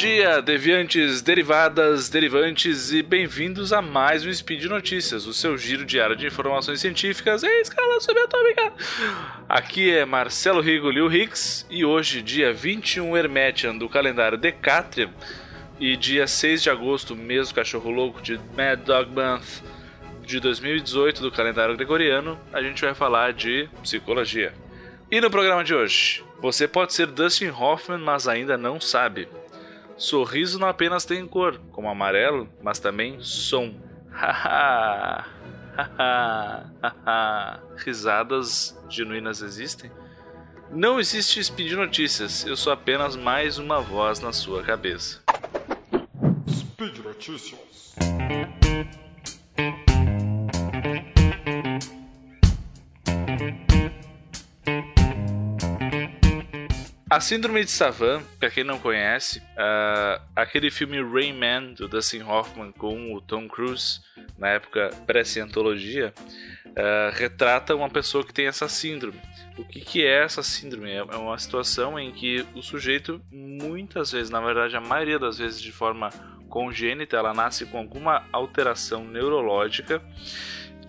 dia, deviantes, derivadas, derivantes e bem-vindos a mais um Speed Notícias, o seu giro diário de informações científicas em escala subatômica. Aqui é Marcelo Rigo Liu Hicks e hoje, dia 21 Hermetian do calendário Decatrium e dia 6 de agosto, mês do cachorro louco de Mad Dog Month de 2018 do calendário gregoriano, a gente vai falar de psicologia. E no programa de hoje, você pode ser Dustin Hoffman, mas ainda não sabe. Sorriso não apenas tem cor, como amarelo, mas também som. Risadas genuínas existem? Não existe Speed Notícias, eu sou apenas mais uma voz na sua cabeça. Speed Notícias. A Síndrome de Savant, pra quem não conhece, uh, aquele filme Rain Man do Dustin Hoffman com o Tom Cruise, na época pré-cientologia, uh, retrata uma pessoa que tem essa síndrome. O que, que é essa síndrome? É uma situação em que o sujeito, muitas vezes, na verdade, a maioria das vezes de forma congênita, ela nasce com alguma alteração neurológica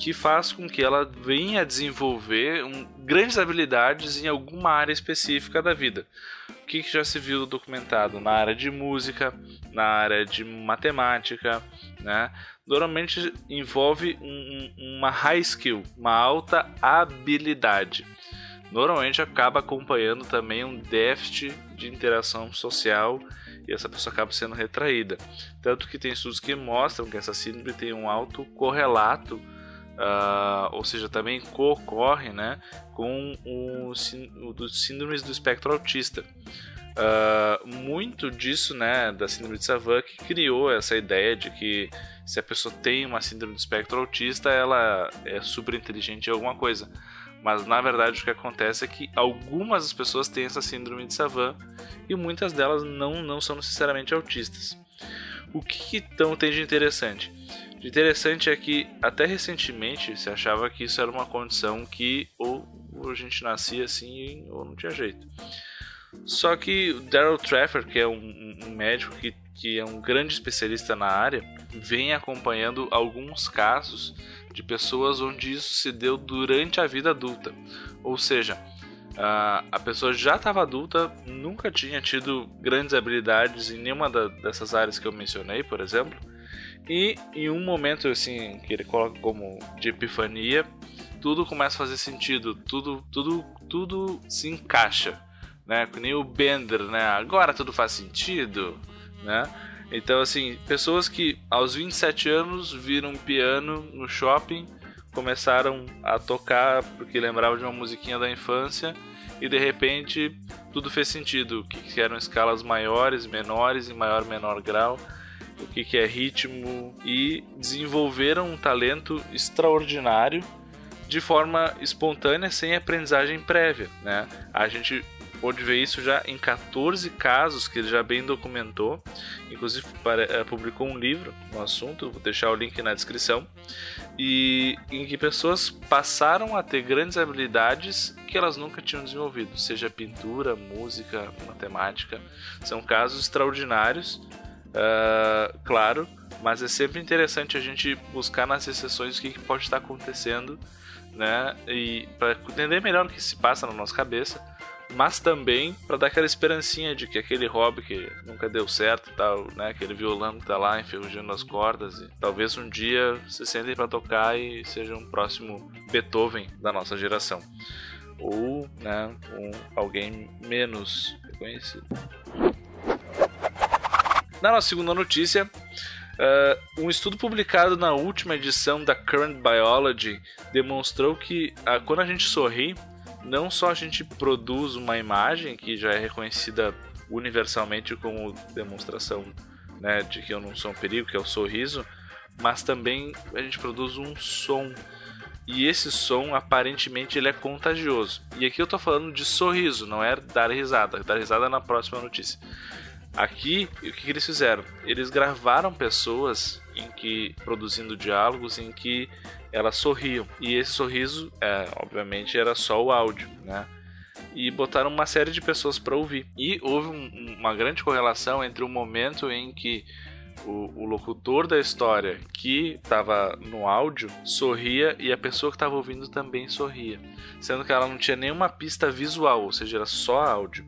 que faz com que ela venha a desenvolver um, grandes habilidades em alguma área específica da vida. O que, que já se viu documentado na área de música, na área de matemática, né? Normalmente envolve um, uma high skill, uma alta habilidade. Normalmente acaba acompanhando também um déficit de interação social e essa pessoa acaba sendo retraída. Tanto que tem estudos que mostram que essa síndrome tem um alto correlato Uh, ou seja, também ocorre né, com o, o dos síndromes do espectro autista. Uh, muito disso, né, da síndrome de Savant, que criou essa ideia de que se a pessoa tem uma síndrome do espectro autista, ela é super inteligente em alguma coisa. Mas na verdade o que acontece é que algumas pessoas têm essa síndrome de Savant e muitas delas não, não são necessariamente autistas. O que então tem de interessante? O interessante é que até recentemente se achava que isso era uma condição que ou a gente nascia assim ou não tinha jeito. Só que o Daryl Traffer, que é um, um, médico que, que é um grande especialista na área, vem acompanhando alguns casos de pessoas onde isso se deu durante a vida adulta. Ou seja, a, a pessoa já estava adulta, nunca tinha tido grandes habilidades em nenhuma da, dessas áreas que eu mencionei, por exemplo, e em um momento assim que ele coloca como de epifania, tudo começa a fazer sentido, tudo, tudo, tudo se encaixa, né? Que nem o Bender, né? Agora tudo faz sentido, né? Então assim, pessoas que aos 27 anos viram piano no shopping, começaram a tocar porque lembravam de uma musiquinha da infância e de repente tudo fez sentido, que eram escalas maiores, menores, em maior menor grau o que, que é ritmo e desenvolveram um talento extraordinário de forma espontânea, sem aprendizagem prévia. Né? A gente pode ver isso já em 14 casos que ele já bem documentou. Inclusive eh, publicou um livro no assunto, vou deixar o link na descrição. E em que pessoas passaram a ter grandes habilidades que elas nunca tinham desenvolvido, seja pintura, música, matemática. São casos extraordinários uh, claro, mas é sempre interessante a gente buscar nas exceções o que, que pode estar acontecendo, né? E para entender melhor o que se passa na nossa cabeça, mas também para dar aquela esperancinha de que aquele hobby que nunca deu certo, tal, né? Aquele violão que tá lá enferrujando as cordas, e talvez um dia se sentem para tocar e seja um próximo Beethoven da nossa geração. Ou, né, um, alguém menos reconhecido. Na nossa segunda notícia, uh, um estudo publicado na última edição da Current Biology demonstrou que uh, quando a gente sorri, não só a gente produz uma imagem que já é reconhecida universalmente como demonstração né, de que eu não sou um perigo, que é o sorriso, mas também a gente produz um som. E esse som aparentemente ele é contagioso. E aqui eu estou falando de sorriso, não é dar risada. Dar risada é na próxima notícia. Aqui, o que, eles fizeram? Eles gravaram pessoas em que produzindo diálogos em que elas sorriam e esse sorriso, é, obviamente, era só o áudio, né? e botaram uma série de pessoas para ouvir. E houve um, uma grande correlação entre o momento em que o, o locutor da história que estava no áudio sorria e a pessoa que estava ouvindo também sorria, sendo que ela não tinha nenhuma pista visual, ou seja, era só áudio.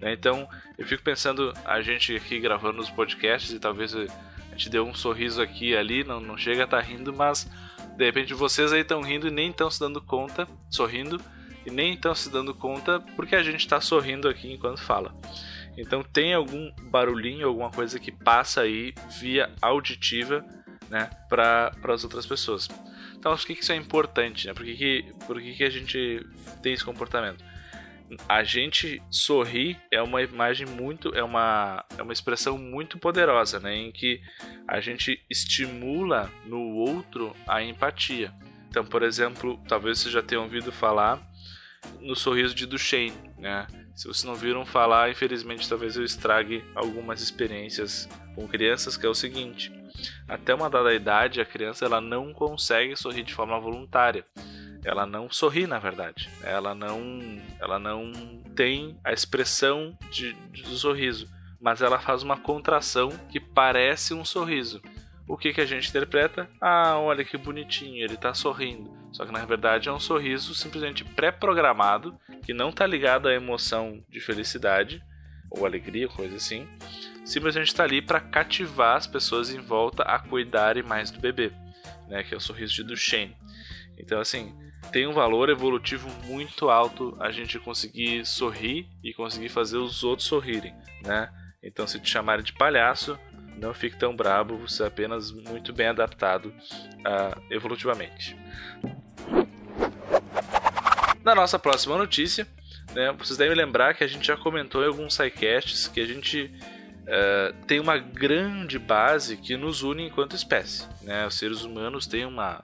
Né? Então eu fico pensando, a gente aqui gravando os podcasts e talvez a gente deu um sorriso aqui e ali, não, não chega a estar tá rindo, mas de repente vocês aí estão rindo e nem estão se dando conta, sorrindo, e nem estão se dando conta porque a gente está sorrindo aqui enquanto fala. Então tem algum barulhinho, alguma coisa que passa aí via auditiva né, para as outras pessoas. Então por que, que isso é importante? Né? Por, que, que, por que, que a gente tem esse comportamento? A gente sorrir é uma imagem muito, é uma, é uma expressão muito poderosa, né? Em que a gente estimula no outro a empatia. Então, por exemplo, talvez vocês já tenham ouvido falar no sorriso de Duchenne, né? Se vocês não viram falar, infelizmente talvez eu estrague algumas experiências com crianças, que é o seguinte: até uma dada idade, a criança ela não consegue sorrir de forma voluntária. Ela não sorri, na verdade. Ela não, ela não tem a expressão de, de, do sorriso, mas ela faz uma contração que parece um sorriso. O que, que a gente interpreta? Ah, olha que bonitinho, ele está sorrindo. Só que na verdade é um sorriso simplesmente pré-programado, que não está ligado à emoção de felicidade ou alegria, coisa assim. Simplesmente está ali para cativar as pessoas em volta a cuidarem mais do bebê, né? Que é o sorriso de Duchenne. Então, assim, tem um valor evolutivo muito alto a gente conseguir sorrir e conseguir fazer os outros sorrirem, né? Então, se te chamarem de palhaço, não fique tão brabo, você é apenas muito bem adaptado uh, evolutivamente. Na nossa próxima notícia, né, vocês devem lembrar que a gente já comentou em alguns sidecasts que a gente uh, tem uma grande base que nos une enquanto espécie. Né? Os seres humanos têm uma,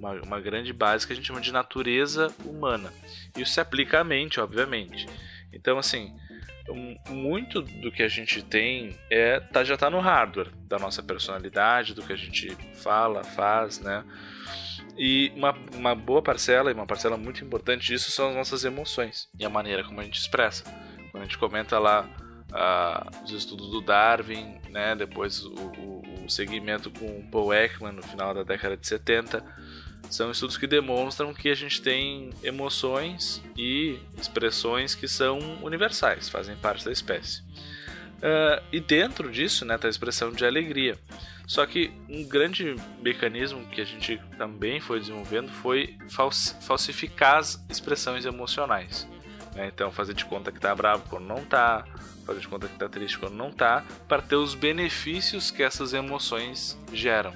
uma, uma grande base que a gente chama de natureza humana. Isso se aplica à mente, obviamente. Então, assim, muito do que a gente tem é tá, já está no hardware da nossa personalidade, do que a gente fala, faz, né? E uma, uma boa parcela, e uma parcela muito importante disso são as nossas emoções e a maneira como a gente expressa. Quando a gente comenta lá uh, os estudos do Darwin, né? depois o, o, o segmento com o Paul Ekman no final da década de 70, são estudos que demonstram que a gente tem emoções e expressões que são universais, fazem parte da espécie. Uh, e dentro disso, né, tá a expressão de alegria. Só que um grande mecanismo que a gente também foi desenvolvendo foi falsificar as expressões emocionais. Né? Então, fazer de conta que tá bravo quando não tá, fazer de conta que tá triste quando não tá, para ter os benefícios que essas emoções geram.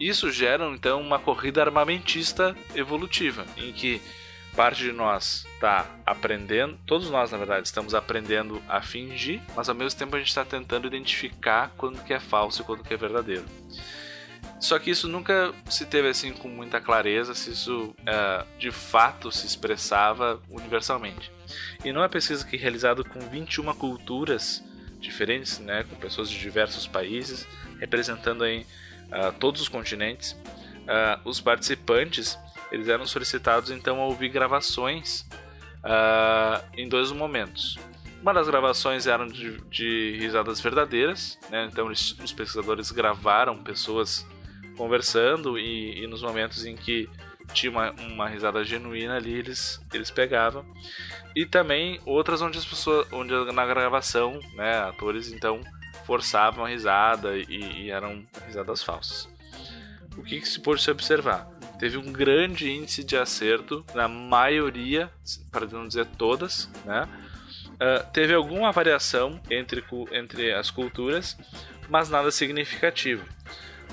Isso gera então uma corrida armamentista evolutiva, em que parte de nós está aprendendo, todos nós na verdade estamos aprendendo a fingir, mas ao mesmo tempo a gente está tentando identificar quando que é falso e quando que é verdadeiro. Só que isso nunca se teve assim com muita clareza se isso é, de fato se expressava universalmente. E numa pesquisa que é realizada com 21 culturas diferentes, né, com pessoas de diversos países, representando aí uh, todos os continentes, uh, os participantes eles eram solicitados então a ouvir gravações uh, em dois momentos. Uma das gravações eram de, de risadas verdadeiras, né? então eles, os pesquisadores gravaram pessoas conversando e, e, nos momentos em que tinha uma, uma risada genuína ali eles, eles pegavam e também outras onde as pessoas onde na gravação né atores então forçavam a risada e, e eram risadas falsas. O que, que se pôde se observar? Teve um grande índice de acerto na maioria, para não dizer todas, né? Uh, teve alguma variação entre, entre as culturas, mas nada significativo.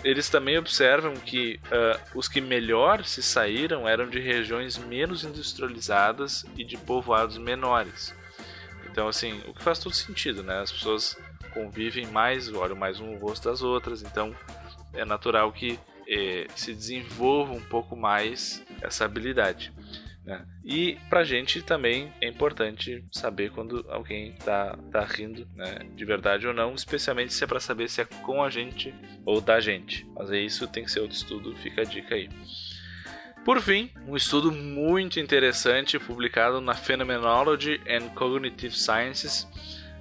Eles também observam que uh, os que melhor se saíram eram de regiões menos industrializadas e de povoados menores. Então, assim, o que faz todo sentido, né? As pessoas convivem mais, olham mais um rosto das outras, então é natural que eh, se desenvolva um pouco mais essa habilidade. Né? E pra gente também é importante saber quando alguém tá, tá rindo né, de verdade ou não, especialmente se é para saber se é com a gente ou da gente. Mas é isso tem que ser outro estudo, fica a dica aí. Por fim, um estudo muito interessante publicado na Phenomenology and Cognitive Sciences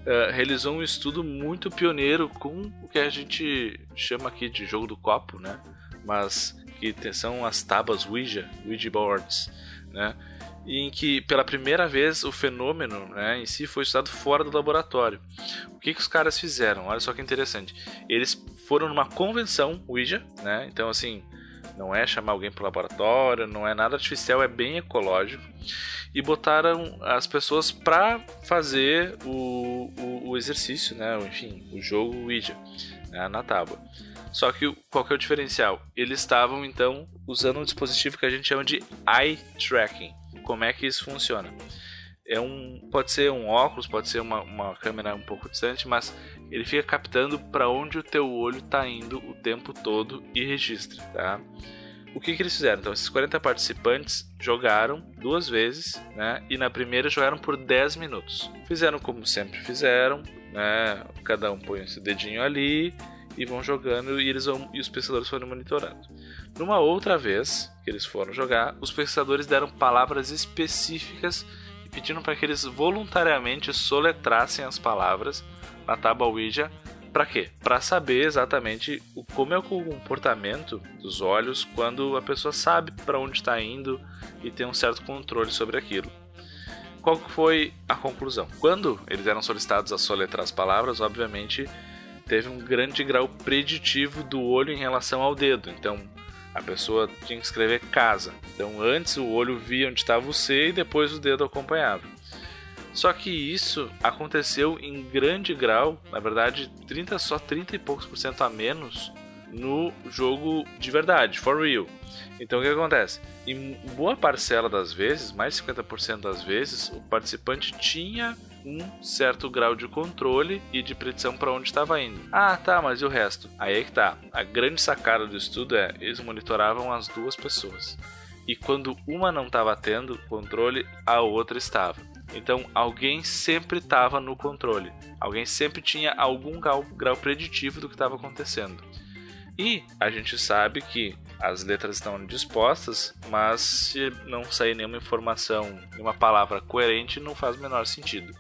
uh, realizou um estudo muito pioneiro com o que a gente chama aqui de jogo do copo, né? Mas que são as tábuas Ouija, Ouija boards, né? em que pela primeira vez o fenômeno né, em si foi estudado fora do laboratório. O que, que os caras fizeram? Olha só que interessante. Eles foram numa convenção Ouija, né? Então assim, não é chamar alguém para o laboratório, não é nada artificial, é bem ecológico. E botaram as pessoas para fazer o, o, o, exercício, né? enfim, o jogo Ouija né? na tábua. Só que qual que é o diferencial? Eles estavam então usando um dispositivo que a gente chama de eye tracking. Como é que isso funciona? É um, pode ser um óculos, pode ser uma, uma câmera um pouco distante, mas ele fica captando para onde o teu olho está indo o tempo todo e registra, tá? O que, que eles fizeram? Então, esses 40 participantes jogaram duas vezes, né? E na primeira jogaram por 10 minutos. Fizeram como sempre fizeram, né? Cada um põe esse dedinho ali e vão jogando e eles vão, e os pensadores foram monitorando. Numa outra vez que eles foram jogar, os pensadores deram palavras específicas e pediram para que eles voluntariamente soletrassem as palavras na tábua Ouija. Para quê? Para saber exatamente o, como é o comportamento dos olhos quando a pessoa sabe para onde está indo e tem um certo controle sobre aquilo. Qual foi a conclusão? Quando eles eram solicitados a soletrar as palavras, obviamente teve um grande grau preditivo do olho em relação ao dedo. Então, a pessoa tinha que escrever casa. Então, antes o olho via onde estava o C e depois o dedo acompanhava. Só que isso aconteceu em grande grau, na verdade, 30 só 30 e poucos por cento a menos no jogo de verdade, for real. Então o que acontece? Em boa parcela das vezes, mais de 50% das vezes, o participante tinha um certo grau de controle e de predição para onde estava indo. Ah, tá, mas e o resto? Aí é que tá. A grande sacada do estudo é eles monitoravam as duas pessoas. E quando uma não estava tendo controle, a outra estava. Então alguém sempre estava no controle. Alguém sempre tinha algum grau, grau preditivo do que estava acontecendo. E a gente sabe que as letras estão dispostas, mas se não sair nenhuma informação, nenhuma palavra coerente, não faz o menor sentido.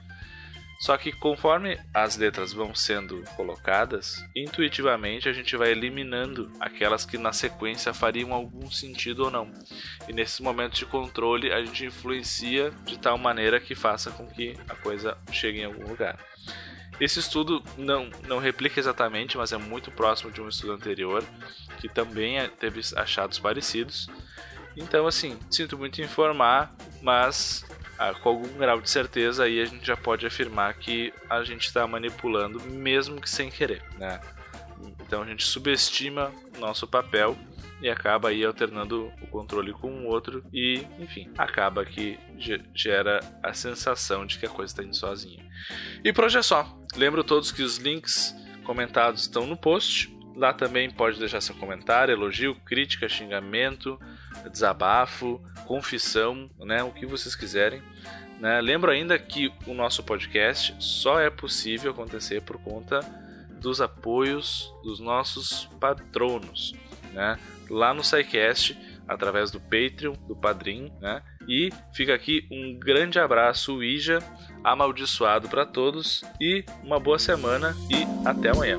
Só que conforme as letras vão sendo colocadas, intuitivamente a gente vai eliminando aquelas que na sequência fariam algum sentido ou não. E nesses momentos de controle a gente influencia de tal maneira que faça com que a coisa chegue em algum lugar. Esse estudo não, não replica exatamente, mas é muito próximo de um estudo anterior, que também é, teve achados parecidos. Então, assim, sinto muito informar, mas ah, com algum grau de certeza aí a gente já pode afirmar que a gente está manipulando, mesmo que sem querer, né? Então a gente subestima nosso papel e acaba aí alternando o controle com o outro e, enfim, acaba que gera a sensação de que a coisa está indo sozinha. E por hoje é só. Lembro todos que os links comentados estão no post. Lá também pode deixar seu comentário, elogio, crítica, xingamento, desabafo, confissão, né, o que vocês quiserem. Né? Lembro ainda que o nosso podcast só é possível acontecer por conta dos apoios dos nossos patronos, né? Lá no SciCast, através do Patreon, do Padrim, né? E fica aqui um grande abraço, Ija, amaldiçoado para todos e uma boa semana e até amanhã.